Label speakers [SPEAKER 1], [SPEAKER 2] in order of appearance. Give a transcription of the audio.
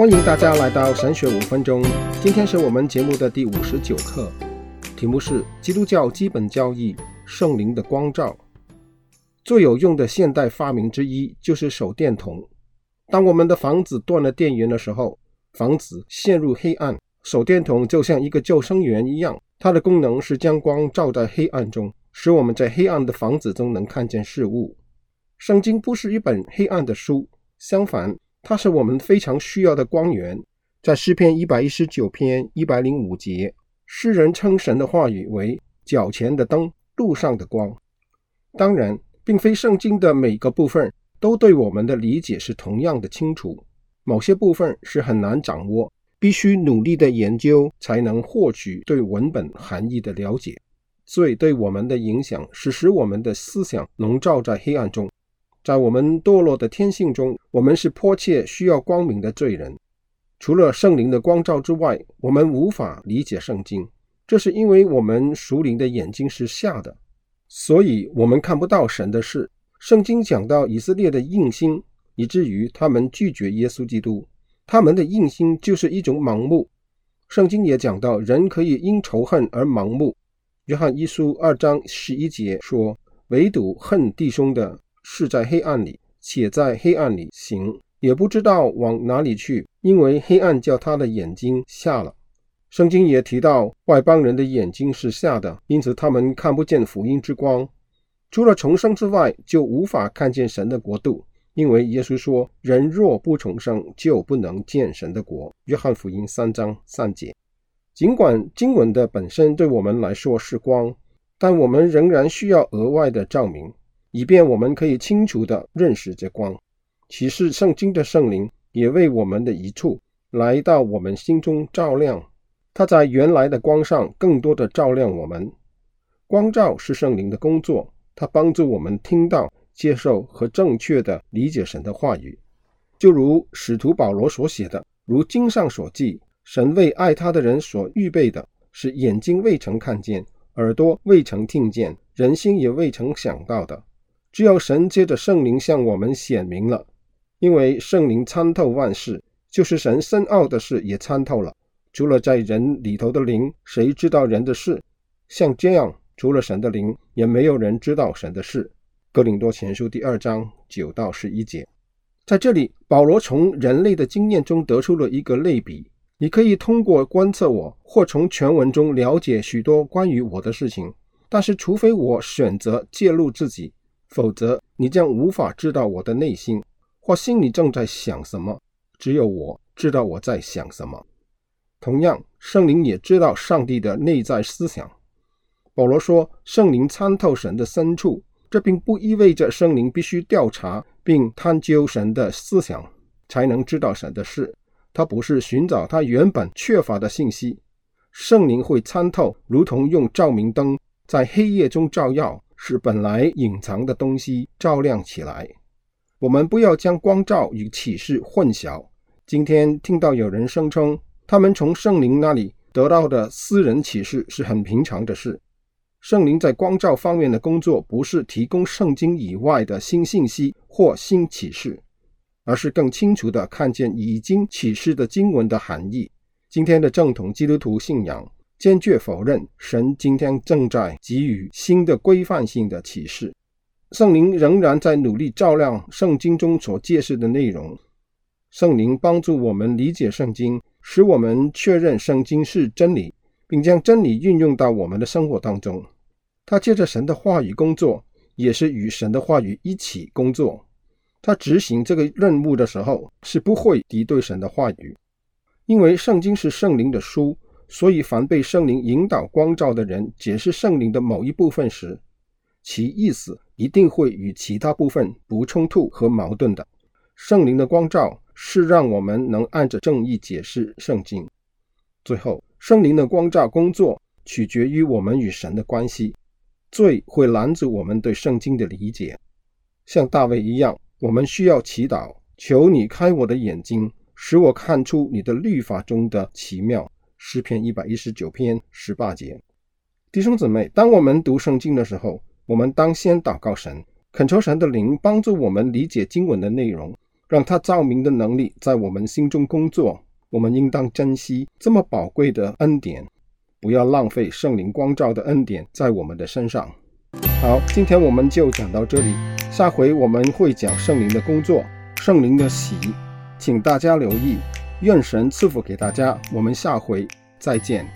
[SPEAKER 1] 欢迎大家来到神学五分钟。今天是我们节目的第五十九课，题目是基督教基本教义：圣灵的光照。最有用的现代发明之一就是手电筒。当我们的房子断了电源的时候，房子陷入黑暗，手电筒就像一个救生员一样，它的功能是将光照在黑暗中，使我们在黑暗的房子中能看见事物。圣经不是一本黑暗的书，相反，它是我们非常需要的光源。在诗篇一百一十九篇一百零五节，诗人称神的话语为脚前的灯，路上的光。当然，并非圣经的每个部分都对我们的理解是同样的清楚，某些部分是很难掌握，必须努力的研究才能获取对文本含义的了解。罪对我们的影响是使我们的思想笼罩在黑暗中。在我们堕落的天性中，我们是迫切需要光明的罪人。除了圣灵的光照之外，我们无法理解圣经。这是因为我们属灵的眼睛是瞎的，所以我们看不到神的事。圣经讲到以色列的硬心，以至于他们拒绝耶稣基督。他们的硬心就是一种盲目。圣经也讲到人可以因仇恨而盲目。约翰一书二章十一节说：“唯独恨弟兄的。”是在黑暗里，且在黑暗里行，也不知道往哪里去，因为黑暗叫他的眼睛瞎了。圣经也提到外邦人的眼睛是瞎的，因此他们看不见福音之光。除了重生之外，就无法看见神的国度，因为耶稣说：“人若不重生，就不能见神的国。”约翰福音三章三节。尽管经文的本身对我们来说是光，但我们仍然需要额外的照明。以便我们可以清楚地认识这光，启示圣经的圣灵也为我们的一处来到我们心中照亮。他在原来的光上更多地照亮我们。光照是圣灵的工作，它帮助我们听到、接受和正确地理解神的话语。就如使徒保罗所写的，如经上所记，神为爱他的人所预备的，是眼睛未曾看见，耳朵未曾听见，人心也未曾想到的。只有神借着圣灵向我们显明了，因为圣灵参透万事，就是神深奥的事也参透了。除了在人里头的灵，谁知道人的事？像这样，除了神的灵，也没有人知道神的事。哥林多前书第二章九到十一节，在这里，保罗从人类的经验中得出了一个类比：你可以通过观测我，或从全文中了解许多关于我的事情，但是除非我选择介入自己。否则，你将无法知道我的内心或心里正在想什么。只有我知道我在想什么。同样，圣灵也知道上帝的内在思想。保罗说，圣灵参透神的深处，这并不意味着圣灵必须调查并探究神的思想才能知道神的事。他不是寻找他原本缺乏的信息。圣灵会参透，如同用照明灯在黑夜中照耀。使本来隐藏的东西照亮起来。我们不要将光照与启示混淆。今天听到有人声称，他们从圣灵那里得到的私人启示是很平常的事。圣灵在光照方面的工作，不是提供圣经以外的新信息或新启示，而是更清楚地看见已经启示的经文的含义。今天的正统基督徒信仰。坚决否认神今天正在给予新的规范性的启示，圣灵仍然在努力照亮圣经中所揭示的内容。圣灵帮助我们理解圣经，使我们确认圣经是真理，并将真理运用到我们的生活当中。他借着神的话语工作，也是与神的话语一起工作。他执行这个任务的时候，是不会敌对神的话语，因为圣经是圣灵的书。所以，凡被圣灵引导光照的人，解释圣灵的某一部分时，其意思一定会与其他部分不冲突和矛盾的。圣灵的光照是让我们能按着正义解释圣经。最后，圣灵的光照工作取决于我们与神的关系。罪会拦阻我们对圣经的理解，像大卫一样，我们需要祈祷，求你开我的眼睛，使我看出你的律法中的奇妙。诗篇一百一十九篇十八节，弟兄姊妹，当我们读圣经的时候，我们当先祷告神，恳求神的灵帮助我们理解经文的内容，让他照明的能力在我们心中工作。我们应当珍惜这么宝贵的恩典，不要浪费圣灵光照的恩典在我们的身上。好，今天我们就讲到这里，下回我们会讲圣灵的工作，圣灵的喜，请大家留意。愿神赐福给大家，我们下回再见。